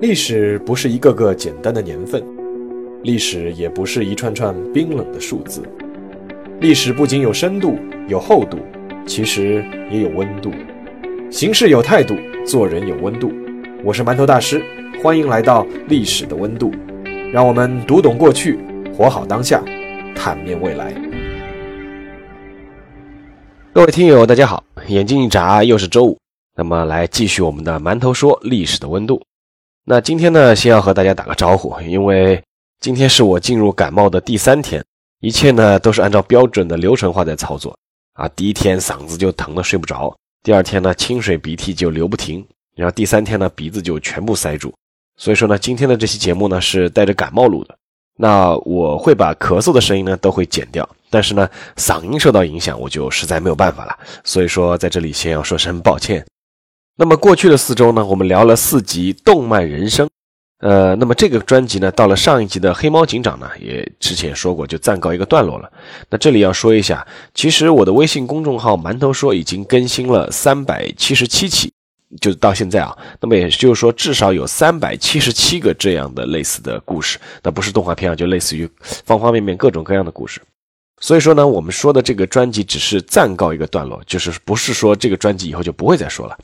历史不是一个个简单的年份，历史也不是一串串冰冷的数字。历史不仅有深度、有厚度，其实也有温度。行事有态度，做人有温度。我是馒头大师，欢迎来到历史的温度，让我们读懂过去，活好当下，坦面未来。各位听友，大家好，眼睛一眨，又是周五，那么来继续我们的馒头说历史的温度。那今天呢，先要和大家打个招呼，因为今天是我进入感冒的第三天，一切呢都是按照标准的流程化在操作啊。第一天嗓子就疼得睡不着，第二天呢清水鼻涕就流不停，然后第三天呢鼻子就全部塞住。所以说呢，今天的这期节目呢是带着感冒录的。那我会把咳嗽的声音呢都会剪掉，但是呢嗓音受到影响，我就实在没有办法了。所以说在这里先要说声抱歉。那么过去的四周呢，我们聊了四集《动漫人生》，呃，那么这个专辑呢，到了上一集的《黑猫警长》呢，也之前说过，就暂告一个段落了。那这里要说一下，其实我的微信公众号“馒头说”已经更新了三百七十七期，就到现在啊。那么也就是说，至少有三百七十七个这样的类似的故事，那不是动画片啊，就类似于方方面面各种各样的故事。所以说呢，我们说的这个专辑只是暂告一个段落，就是不是说这个专辑以后就不会再说了。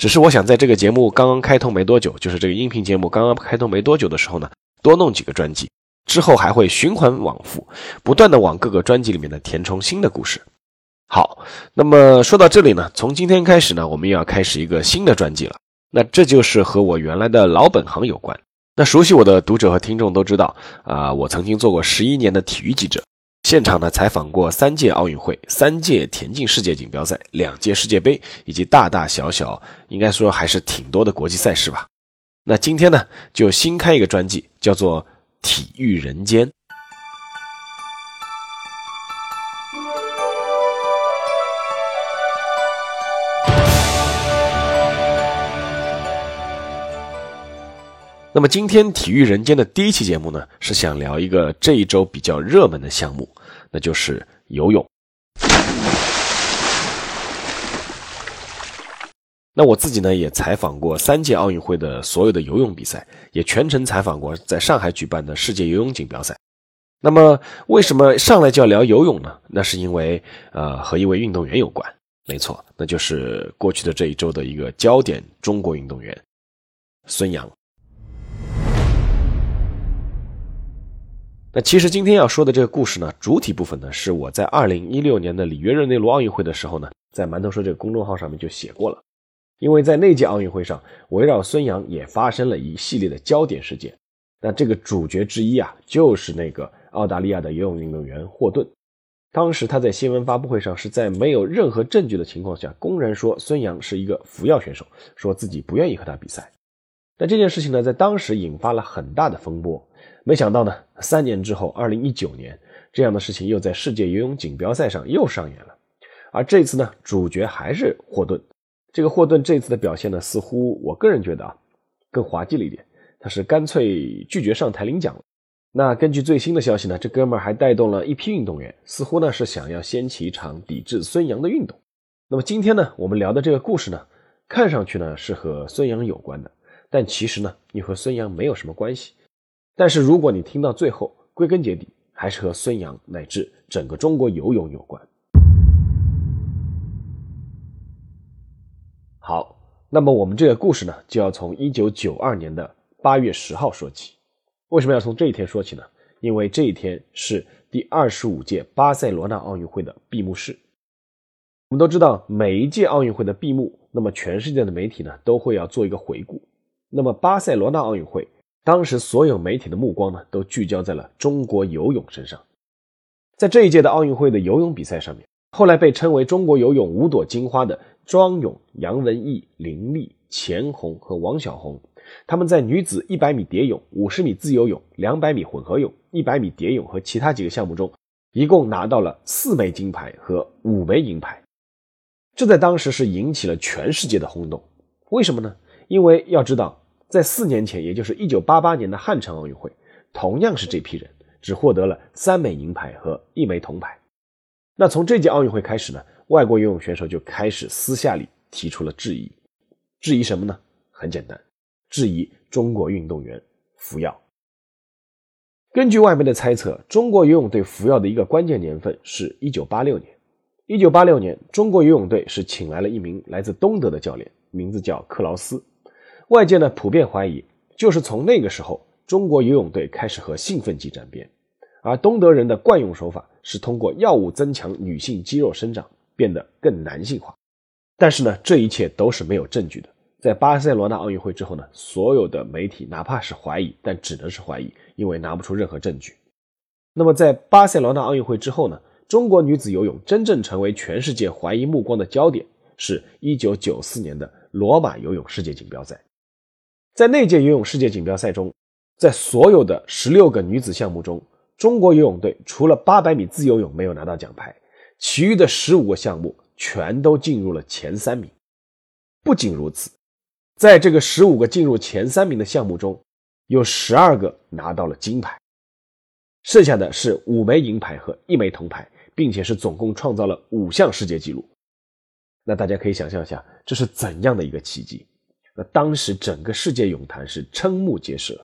只是我想在这个节目刚刚开通没多久，就是这个音频节目刚刚开通没多久的时候呢，多弄几个专辑，之后还会循环往复，不断的往各个专辑里面呢填充新的故事。好，那么说到这里呢，从今天开始呢，我们又要开始一个新的专辑了。那这就是和我原来的老本行有关。那熟悉我的读者和听众都知道啊，我曾经做过十一年的体育记者。现场呢，采访过三届奥运会、三届田径世界锦标赛、两届世界杯，以及大大小小，应该说还是挺多的国际赛事吧。那今天呢，就新开一个专辑，叫做《体育人间》。那么今天体育人间的第一期节目呢，是想聊一个这一周比较热门的项目，那就是游泳。那我自己呢，也采访过三届奥运会的所有的游泳比赛，也全程采访过在上海举办的世界游泳锦标赛。那么为什么上来就要聊游泳呢？那是因为呃和一位运动员有关，没错，那就是过去的这一周的一个焦点中国运动员孙杨。那其实今天要说的这个故事呢，主体部分呢是我在二零一六年的里约热内卢奥运会的时候呢，在馒头说这个公众号上面就写过了。因为在那届奥运会上，围绕孙杨也发生了一系列的焦点事件。那这个主角之一啊，就是那个澳大利亚的游泳运动员霍顿。当时他在新闻发布会上是在没有任何证据的情况下，公然说孙杨是一个服药选手，说自己不愿意和他比赛。但这件事情呢，在当时引发了很大的风波。没想到呢，三年之后，二零一九年，这样的事情又在世界游泳锦标赛上又上演了。而这次呢，主角还是霍顿。这个霍顿这次的表现呢，似乎我个人觉得啊，更滑稽了一点。他是干脆拒绝上台领奖了。那根据最新的消息呢，这哥们儿还带动了一批运动员，似乎呢是想要掀起一场抵制孙杨的运动。那么今天呢，我们聊的这个故事呢，看上去呢是和孙杨有关的，但其实呢，你和孙杨没有什么关系。但是如果你听到最后，归根结底还是和孙杨乃至整个中国游泳有关。好，那么我们这个故事呢，就要从一九九二年的八月十号说起。为什么要从这一天说起呢？因为这一天是第二十五届巴塞罗那奥运会的闭幕式。我们都知道，每一届奥运会的闭幕，那么全世界的媒体呢，都会要做一个回顾。那么巴塞罗那奥运会。当时所有媒体的目光呢，都聚焦在了中国游泳身上。在这一届的奥运会的游泳比赛上面，后来被称为中国游泳五朵金花的庄泳、杨文艺、林丽、钱红和王晓红，他们在女子100米蝶泳、50米自由泳、200米混合泳、100米蝶泳和其他几个项目中，一共拿到了四枚金牌和五枚银牌。这在当时是引起了全世界的轰动。为什么呢？因为要知道。在四年前，也就是一九八八年的汉城奥运会，同样是这批人只获得了三枚银牌和一枚铜牌。那从这届奥运会开始呢，外国游泳选手就开始私下里提出了质疑。质疑什么呢？很简单，质疑中国运动员服药。根据外媒的猜测，中国游泳队服药的一个关键年份是一九八六年。一九八六年，中国游泳队是请来了一名来自东德的教练，名字叫克劳斯。外界呢普遍怀疑，就是从那个时候，中国游泳队开始和兴奋剂沾边，而东德人的惯用手法是通过药物增强女性肌肉生长，变得更男性化。但是呢，这一切都是没有证据的。在巴塞罗那奥运会之后呢，所有的媒体哪怕是怀疑，但只能是怀疑，因为拿不出任何证据。那么在巴塞罗那奥运会之后呢，中国女子游泳真正成为全世界怀疑目光的焦点，是一九九四年的罗马游泳世界锦标赛。在那届游泳世界锦标赛中，在所有的十六个女子项目中，中国游泳队除了八百米自由泳没有拿到奖牌，其余的十五个项目全都进入了前三名。不仅如此。在这个十五个进入前三名的项目中，有十二个拿到了金牌，剩下的是五枚银牌和一枚铜牌，并且是总共创造了五项世界纪录。那大家可以想象一下，这是怎样的一个奇迹？那当时整个世界泳坛是瞠目结舌。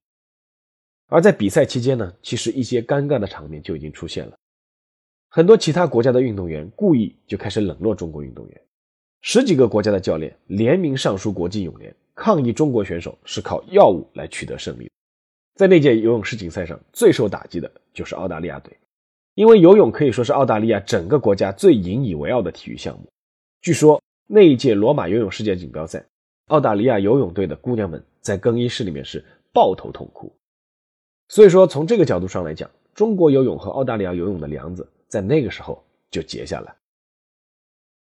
而在比赛期间呢，其实一些尴尬的场面就已经出现了，很多其他国家的运动员故意就开始冷落中国运动员，十几个国家的教练联名上书国际泳联。抗议中国选手是靠药物来取得胜利，在那届游泳世锦赛上最受打击的就是澳大利亚队，因为游泳可以说是澳大利亚整个国家最引以为傲的体育项目。据说那一届罗马游泳世界锦标赛，澳大利亚游泳队的姑娘们在更衣室里面是抱头痛哭。所以说，从这个角度上来讲，中国游泳和澳大利亚游泳的梁子在那个时候就结下来。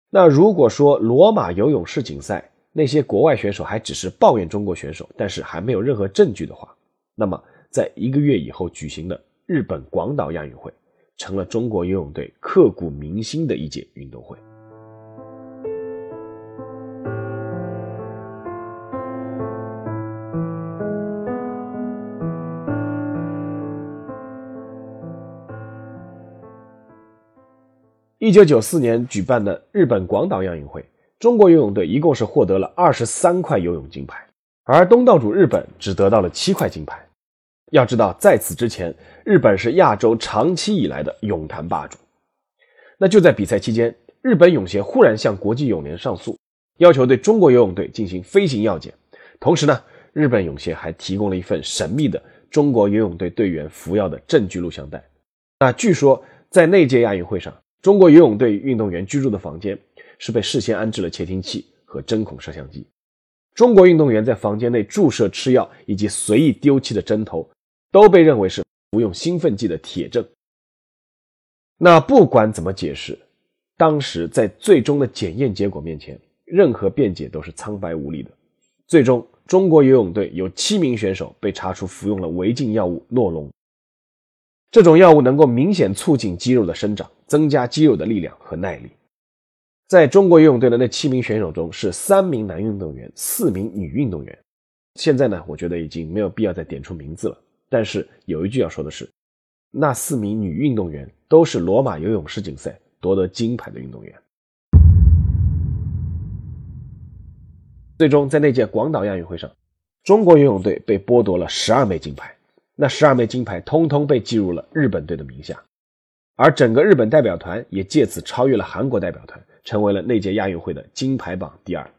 那如果说罗马游泳世锦赛，那些国外选手还只是抱怨中国选手，但是还没有任何证据的话，那么在一个月以后举行的日本广岛亚运会，成了中国游泳队刻骨铭心的一届运动会。一九九四年举办的日本广岛亚运会。中国游泳队一共是获得了二十三块游泳金牌，而东道主日本只得到了七块金牌。要知道，在此之前，日本是亚洲长期以来的泳坛霸主。那就在比赛期间，日本泳协忽然向国际泳联上诉，要求对中国游泳队进行飞行药检。同时呢，日本泳协还提供了一份神秘的中国游泳队队员服药的证据录像带。那据说，在那届亚运会上，中国游泳队运动员居住的房间。是被事先安置了窃听器和针孔摄像机。中国运动员在房间内注射吃药以及随意丢弃的针头，都被认为是服用兴奋剂的铁证。那不管怎么解释，当时在最终的检验结果面前，任何辩解都是苍白无力的。最终，中国游泳队有七名选手被查出服用了违禁药物诺龙。这种药物能够明显促进肌肉的生长，增加肌肉的力量和耐力。在中国游泳队的那七名选手中，是三名男运动员，四名女运动员。现在呢，我觉得已经没有必要再点出名字了。但是有一句要说的是，那四名女运动员都是罗马游泳世锦赛夺得金牌的运动员。最终，在那届广岛亚运会上，中国游泳队被剥夺了十二枚金牌，那十二枚金牌通通被记入了日本队的名下，而整个日本代表团也借此超越了韩国代表团。成为了那届亚运会的金牌榜第二。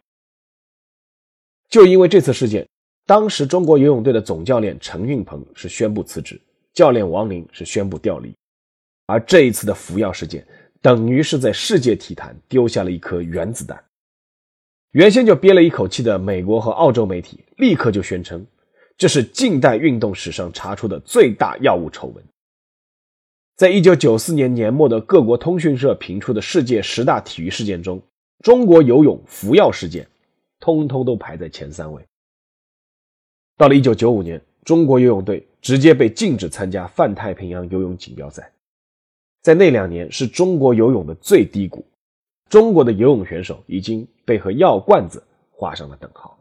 就因为这次事件，当时中国游泳队的总教练陈运鹏是宣布辞职，教练王林是宣布调离。而这一次的服药事件，等于是在世界体坛丢下了一颗原子弹。原先就憋了一口气的美国和澳洲媒体，立刻就宣称，这是近代运动史上查出的最大药物丑闻。在一九九四年年末的各国通讯社评出的世界十大体育事件中，中国游泳服药事件，通通都排在前三位。到了一九九五年，中国游泳队直接被禁止参加泛太平洋游泳锦标赛。在那两年，是中国游泳的最低谷，中国的游泳选手已经被和药罐子画上了等号。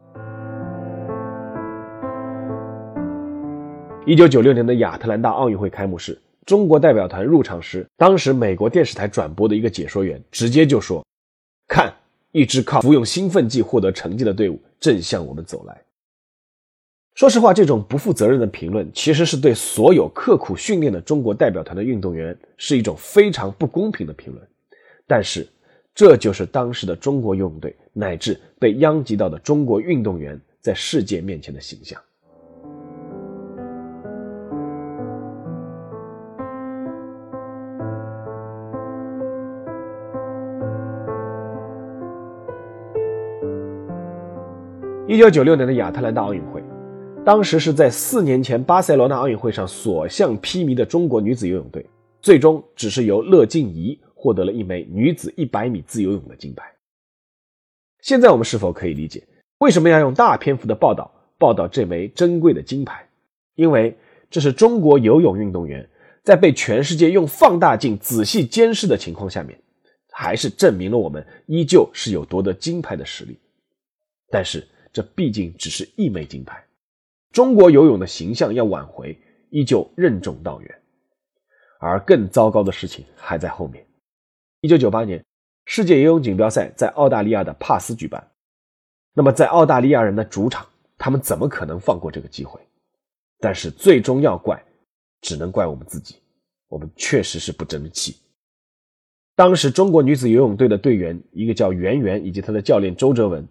一九九六年的亚特兰大奥运会开幕式。中国代表团入场时，当时美国电视台转播的一个解说员直接就说：“看，一支靠服用兴奋剂获得成绩的队伍正向我们走来。”说实话，这种不负责任的评论，其实是对所有刻苦训练的中国代表团的运动员是一种非常不公平的评论。但是，这就是当时的中国游泳队乃至被殃及到的中国运动员在世界面前的形象。一九九六年的亚特兰大奥运会，当时是在四年前巴塞罗那奥运会上所向披靡的中国女子游泳队，最终只是由乐静怡获得了一枚女子一百米自由泳的金牌。现在我们是否可以理解为什么要用大篇幅的报道报道这枚珍贵的金牌？因为这是中国游泳运动员在被全世界用放大镜仔细监视的情况下面，还是证明了我们依旧是有夺得金牌的实力。但是。这毕竟只是一枚金牌，中国游泳的形象要挽回，依旧任重道远。而更糟糕的事情还在后面。一九九八年，世界游泳锦标赛在澳大利亚的帕斯举办。那么，在澳大利亚人的主场，他们怎么可能放过这个机会？但是，最终要怪，只能怪我们自己。我们确实是不争气。当时，中国女子游泳队的队员，一个叫袁媛，以及她的教练周哲文。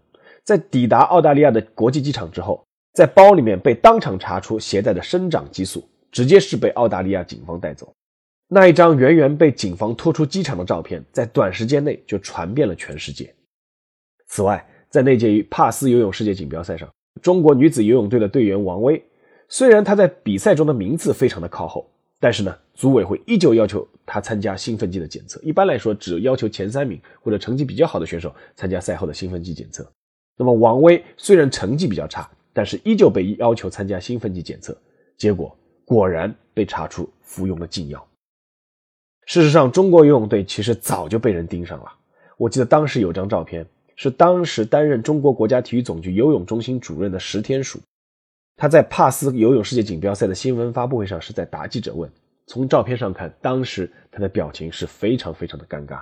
在抵达澳大利亚的国际机场之后，在包里面被当场查出携带的生长激素，直接是被澳大利亚警方带走。那一张圆圆被警方拖出机场的照片，在短时间内就传遍了全世界。此外，在那届帕斯游泳世界锦标赛上，中国女子游泳队的队员王薇，虽然她在比赛中的名次非常的靠后，但是呢，组委会依旧要求她参加兴奋剂的检测。一般来说，只要求前三名或者成绩比较好的选手参加赛后的兴奋剂检测。那么王威虽然成绩比较差，但是依旧被要求参加兴奋剂检测，结果果然被查出服用了禁药。事实上，中国游泳队其实早就被人盯上了。我记得当时有张照片，是当时担任中国国家体育总局游泳中心主任的石天曙，他在帕斯游泳世界锦标赛的新闻发布会上是在答记者问。从照片上看，当时他的表情是非常非常的尴尬。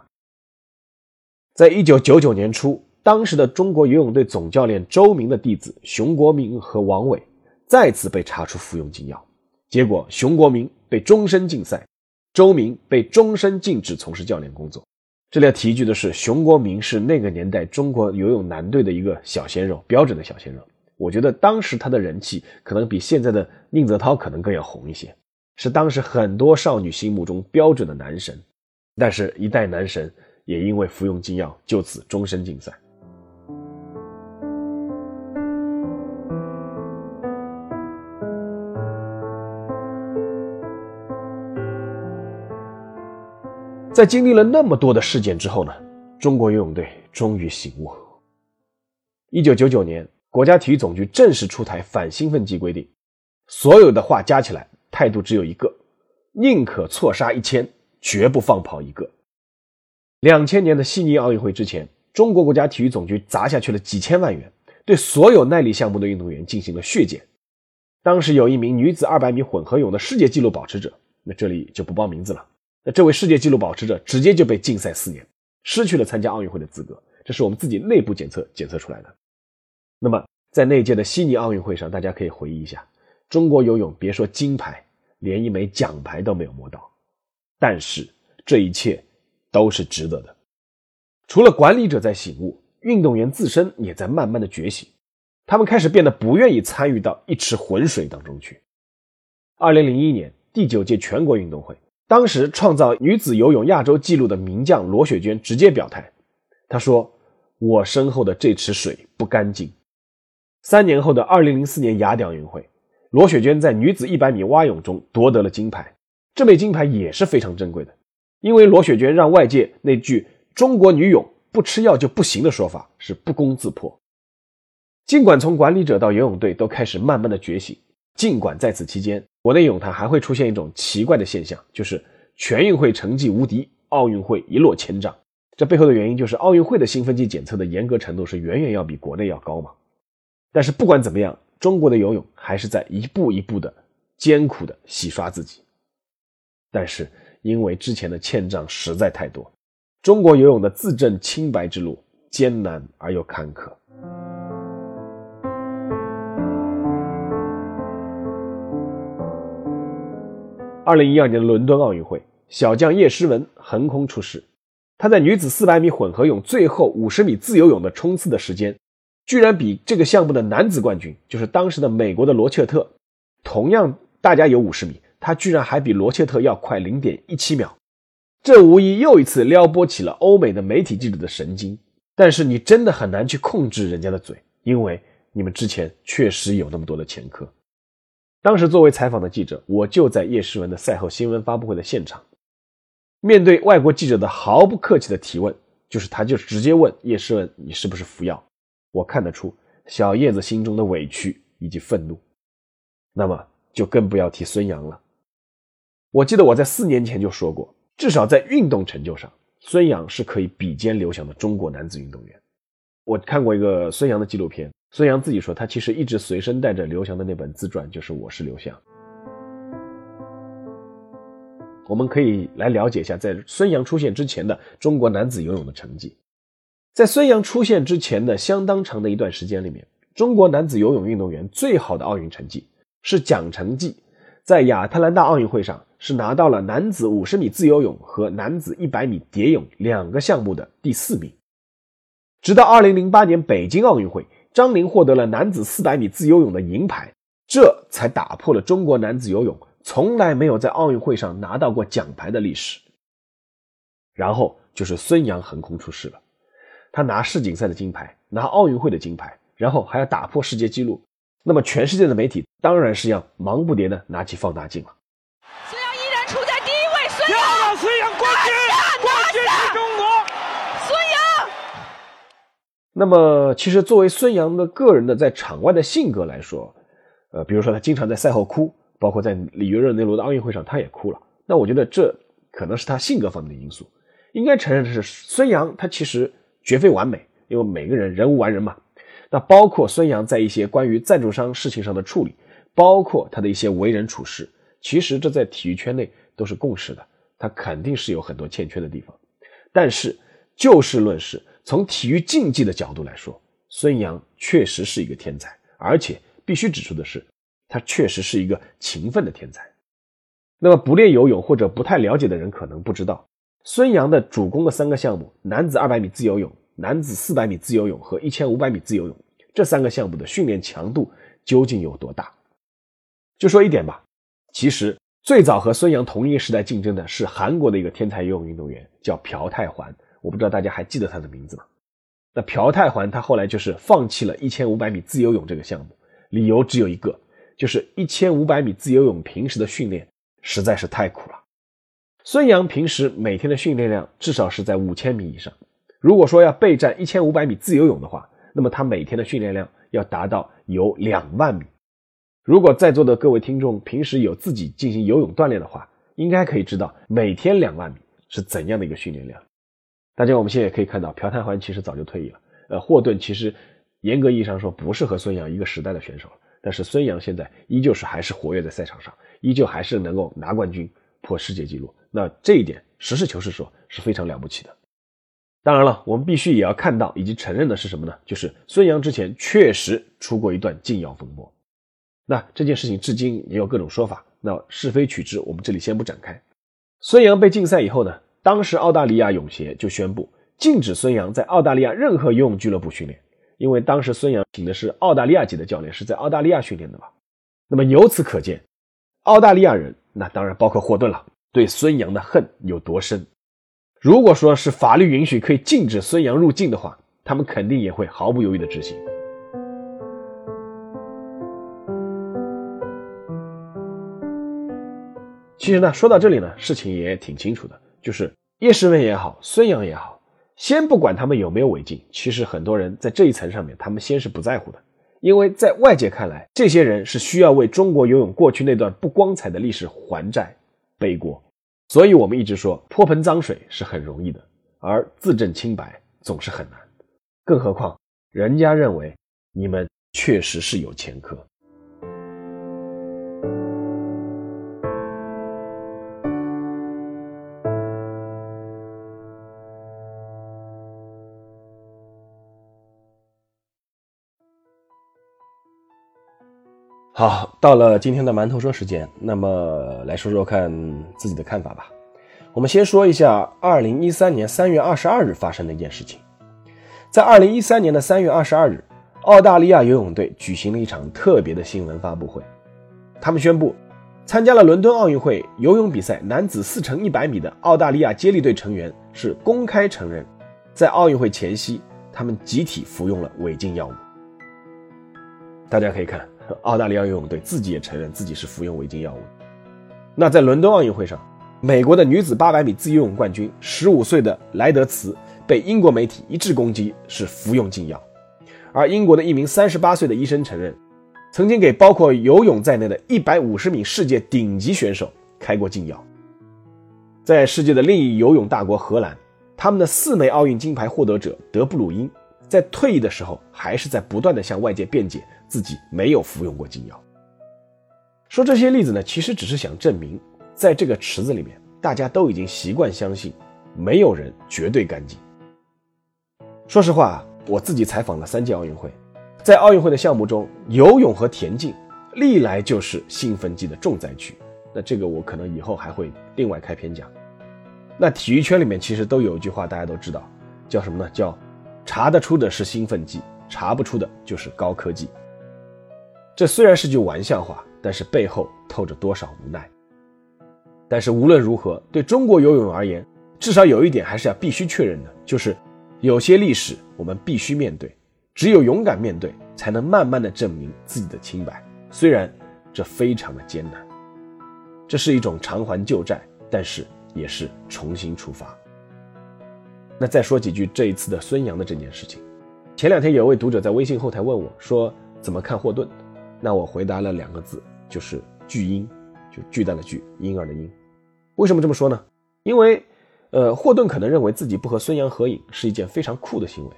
在一九九九年初。当时的中国游泳队总教练周明的弟子熊国明和王伟再次被查出服用禁药，结果熊国明被终身禁赛，周明被终身禁止从事教练工作。这里要提一句的是，熊国明是那个年代中国游泳男队的一个小鲜肉，标准的小鲜肉。我觉得当时他的人气可能比现在的宁泽涛可能更要红一些，是当时很多少女心目中标准的男神。但是，一代男神也因为服用禁药，就此终身禁赛。在经历了那么多的事件之后呢，中国游泳队终于醒悟。一九九九年，国家体育总局正式出台反兴奋剂规定，所有的话加起来，态度只有一个：宁可错杀一千，绝不放跑一个。两千年的悉尼奥运会之前，中国国家体育总局砸下去了几千万元，对所有耐力项目的运动员进行了血检。当时有一名女子二百米混合泳的世界纪录保持者，那这里就不报名字了。那这位世界纪录保持者直接就被禁赛四年，失去了参加奥运会的资格。这是我们自己内部检测检测出来的。那么在那届的悉尼奥运会上，大家可以回忆一下，中国游泳别说金牌，连一枚奖牌都没有摸到。但是这一切都是值得的。除了管理者在醒悟，运动员自身也在慢慢的觉醒，他们开始变得不愿意参与到一池浑水当中去。二零零一年第九届全国运动会。当时创造女子游泳亚洲纪录的名将罗雪娟直接表态，她说：“我身后的这池水不干净。”三年后的二零零四年雅典奥运会，罗雪娟在女子一百米蛙泳中夺得了金牌，这枚金牌也是非常珍贵的，因为罗雪娟让外界那句“中国女泳不吃药就不行”的说法是不攻自破。尽管从管理者到游泳队都开始慢慢的觉醒。尽管在此期间，国内泳坛还会出现一种奇怪的现象，就是全运会成绩无敌，奥运会一落千丈。这背后的原因就是奥运会的兴奋剂检测的严格程度是远远要比国内要高嘛。但是不管怎么样，中国的游泳还是在一步一步的艰苦的洗刷自己。但是因为之前的欠账实在太多，中国游泳的自证清白之路艰难而又坎坷。二零一二年的伦敦奥运会，小将叶诗文横空出世。她在女子四百米混合泳最后五十米自由泳的冲刺的时间，居然比这个项目的男子冠军，就是当时的美国的罗切特，同样大家有五十米，他居然还比罗切特要快零点一七秒。这无疑又一次撩拨起了欧美的媒体记者的神经。但是你真的很难去控制人家的嘴，因为你们之前确实有那么多的前科。当时作为采访的记者，我就在叶诗文的赛后新闻发布会的现场。面对外国记者的毫不客气的提问，就是他就直接问叶诗文：“你是不是服药？”我看得出小叶子心中的委屈以及愤怒。那么就更不要提孙杨了。我记得我在四年前就说过，至少在运动成就上，孙杨是可以比肩刘翔的中国男子运动员。我看过一个孙杨的纪录片。孙杨自己说，他其实一直随身带着刘翔的那本自传，就是《我是刘翔》。我们可以来了解一下，在孙杨出现之前的中国男子游泳的成绩。在孙杨出现之前的相当长的一段时间里面，中国男子游泳运动员最好的奥运成绩是蒋成绩在亚特兰大奥运会上是拿到了男子五十米自由泳和男子一百米蝶泳两个项目的第四名。直到二零零八年北京奥运会。张琳获得了男子400米自由泳的银牌，这才打破了中国男子游泳从来没有在奥运会上拿到过奖牌的历史。然后就是孙杨横空出世了，他拿世锦赛的金牌，拿奥运会的金牌，然后还要打破世界纪录，那么全世界的媒体当然是要忙不迭的拿起放大镜了。孙杨依然处在第一位，孙杨，孙杨冠军，冠军是中国。那么，其实作为孙杨的个人的在场外的性格来说，呃，比如说他经常在赛后哭，包括在里约热内卢的奥运会上他也哭了。那我觉得这可能是他性格方面的因素。应该承认的是，孙杨他其实绝非完美，因为每个人人无完人嘛。那包括孙杨在一些关于赞助商事情上的处理，包括他的一些为人处事，其实这在体育圈内都是共识的。他肯定是有很多欠缺的地方，但是就事论事。从体育竞技的角度来说，孙杨确实是一个天才，而且必须指出的是，他确实是一个勤奋的天才。那么不练游泳或者不太了解的人可能不知道，孙杨的主攻的三个项目：男子200米自由泳、男子400米自由泳和1500米自由泳，这三个项目的训练强度究竟有多大？就说一点吧，其实最早和孙杨同一个时代竞争的是韩国的一个天才游泳运动员，叫朴泰桓。我不知道大家还记得他的名字吗？那朴泰桓他后来就是放弃了一千五百米自由泳这个项目，理由只有一个，就是一千五百米自由泳平时的训练实在是太苦了。孙杨平时每天的训练量至少是在五千米以上，如果说要备战一千五百米自由泳的话，那么他每天的训练量要达到有两万米。如果在座的各位听众平时有自己进行游泳锻炼的话，应该可以知道每天两万米是怎样的一个训练量。大家，我们现在也可以看到，朴泰桓其实早就退役了。呃，霍顿其实严格意义上说不是和孙杨一个时代的选手了，但是孙杨现在依旧是还是活跃在赛场上，依旧还是能够拿冠军、破世界纪录。那这一点，实事求是说，是非常了不起的。当然了，我们必须也要看到以及承认的是什么呢？就是孙杨之前确实出过一段禁药风波。那这件事情至今也有各种说法，那是非曲直我们这里先不展开。孙杨被禁赛以后呢？当时澳大利亚泳协就宣布禁止孙杨在澳大利亚任何游泳俱乐部训练，因为当时孙杨请的是澳大利亚籍的教练，是在澳大利亚训练的嘛。那么由此可见，澳大利亚人，那当然包括霍顿了，对孙杨的恨有多深。如果说是法律允许可以禁止孙杨入境的话，他们肯定也会毫不犹豫的执行。其实呢，说到这里呢，事情也挺清楚的。就是叶诗文也好，孙杨也好，先不管他们有没有违禁，其实很多人在这一层上面，他们先是不在乎的，因为在外界看来，这些人是需要为中国游泳过去那段不光彩的历史还债背锅，所以我们一直说泼盆脏水是很容易的，而自证清白总是很难，更何况人家认为你们确实是有前科。好，到了今天的馒头说时间，那么来说说看自己的看法吧。我们先说一下二零一三年三月二十二日发生的一件事情。在二零一三年的三月二十二日，澳大利亚游泳队举行了一场特别的新闻发布会。他们宣布，参加了伦敦奥运会游泳比赛男子四乘一百米的澳大利亚接力队成员是公开承认，在奥运会前夕，他们集体服用了违禁药物。大家可以看。澳大利亚游泳队自己也承认自己是服用违禁药物。那在伦敦奥运会上，美国的女子800米自由泳冠军15岁的莱德茨被英国媒体一致攻击是服用禁药，而英国的一名38岁的医生承认，曾经给包括游泳在内的150名世界顶级选手开过禁药。在世界的另一游泳大国荷兰，他们的四枚奥运金牌获得者德布鲁因在退役的时候还是在不断的向外界辩解。自己没有服用过禁药。说这些例子呢，其实只是想证明，在这个池子里面，大家都已经习惯相信，没有人绝对干净。说实话，我自己采访了三届奥运会，在奥运会的项目中，游泳和田径历来就是兴奋剂的重灾区。那这个我可能以后还会另外开篇讲。那体育圈里面其实都有一句话，大家都知道，叫什么呢？叫查得出的是兴奋剂，查不出的就是高科技。这虽然是句玩笑话，但是背后透着多少无奈。但是无论如何，对中国游泳而言，至少有一点还是要必须确认的，就是有些历史我们必须面对，只有勇敢面对，才能慢慢的证明自己的清白。虽然这非常的艰难，这是一种偿还旧债，但是也是重新出发。那再说几句这一次的孙杨的这件事情。前两天有位读者在微信后台问我说，怎么看霍顿？那我回答了两个字，就是巨婴，就巨大的巨，婴儿的婴。为什么这么说呢？因为，呃，霍顿可能认为自己不和孙杨合影是一件非常酷的行为，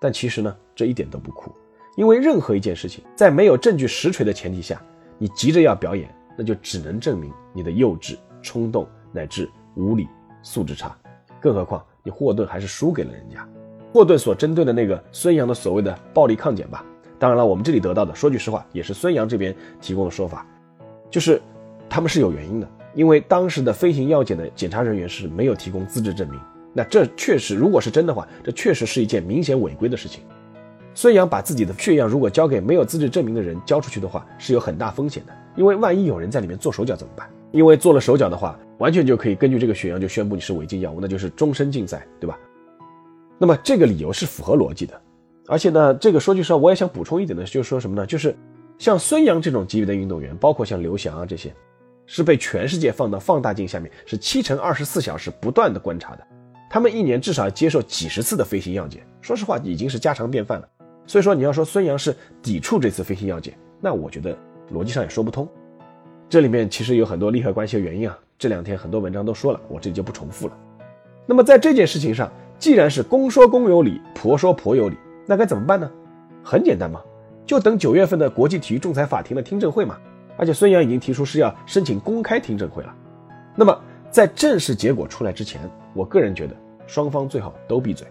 但其实呢，这一点都不酷。因为任何一件事情，在没有证据实锤的前提下，你急着要表演，那就只能证明你的幼稚、冲动乃至无理、素质差。更何况，你霍顿还是输给了人家。霍顿所针对的那个孙杨的所谓的暴力抗检吧。当然了，我们这里得到的，说句实话，也是孙杨这边提供的说法，就是他们是有原因的，因为当时的飞行药检的检查人员是没有提供资质证明。那这确实，如果是真的话，这确实是一件明显违规的事情。孙杨把自己的血样如果交给没有资质证明的人交出去的话，是有很大风险的，因为万一有人在里面做手脚怎么办？因为做了手脚的话，完全就可以根据这个血样就宣布你是违禁药物，那就是终身禁赛，对吧？那么这个理由是符合逻辑的。而且呢，这个说句实话，我也想补充一点的，就是说什么呢？就是像孙杨这种级别的运动员，包括像刘翔啊这些，是被全世界放到放大镜下面，是七乘二十四小时不断的观察的。他们一年至少要接受几十次的飞行药检，说实话已经是家常便饭了。所以说你要说孙杨是抵触这次飞行药检，那我觉得逻辑上也说不通。这里面其实有很多利害关系的原因啊，这两天很多文章都说了，我这里就不重复了。那么在这件事情上，既然是公说公有理，婆说婆有理。那该怎么办呢？很简单嘛，就等九月份的国际体育仲裁法庭的听证会嘛。而且孙杨已经提出是要申请公开听证会了。那么在正式结果出来之前，我个人觉得双方最好都闭嘴。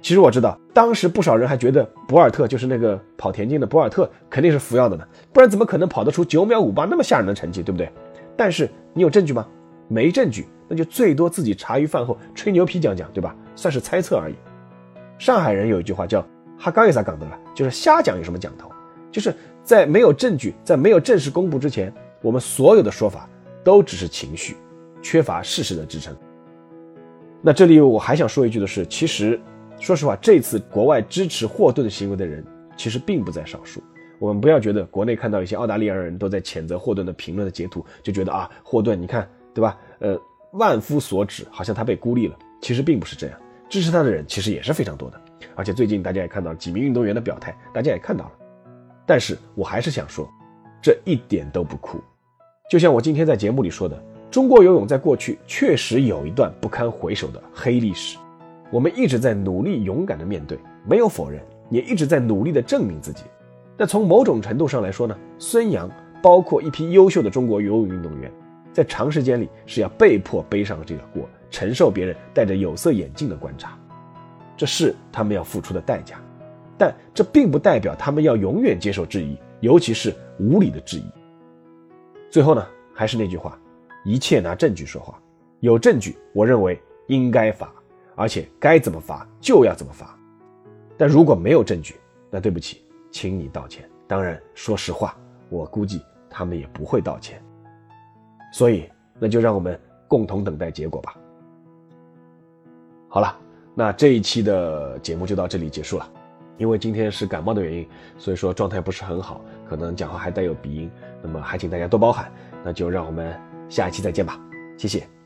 其实我知道，当时不少人还觉得博尔特就是那个跑田径的博尔特肯定是服药的呢，不然怎么可能跑得出九秒五八那么吓人的成绩，对不对？但是你有证据吗？没证据，那就最多自己茶余饭后吹牛皮讲讲，对吧？算是猜测而已。上海人有一句话叫“哈刚有啥讲的了”，就是瞎讲有什么讲头？就是在没有证据、在没有正式公布之前，我们所有的说法都只是情绪，缺乏事实的支撑。那这里我还想说一句的是，其实说实话，这次国外支持霍顿行为的人其实并不在少数。我们不要觉得国内看到一些澳大利亚人都在谴责霍顿的评论的截图，就觉得啊，霍顿你看对吧？呃，万夫所指，好像他被孤立了。其实并不是这样。支持他的人其实也是非常多的，而且最近大家也看到几名运动员的表态，大家也看到了。但是我还是想说，这一点都不酷。就像我今天在节目里说的，中国游泳在过去确实有一段不堪回首的黑历史，我们一直在努力勇敢的面对，没有否认，也一直在努力的证明自己。那从某种程度上来说呢，孙杨包括一批优秀的中国游泳运动员，在长时间里是要被迫背上了这个锅的。承受别人戴着有色眼镜的观察，这是他们要付出的代价，但这并不代表他们要永远接受质疑，尤其是无理的质疑。最后呢，还是那句话，一切拿证据说话。有证据，我认为应该罚，而且该怎么罚就要怎么罚。但如果没有证据，那对不起，请你道歉。当然，说实话，我估计他们也不会道歉。所以，那就让我们共同等待结果吧。好了，那这一期的节目就到这里结束了。因为今天是感冒的原因，所以说状态不是很好，可能讲话还带有鼻音，那么还请大家多包涵。那就让我们下一期再见吧，谢谢。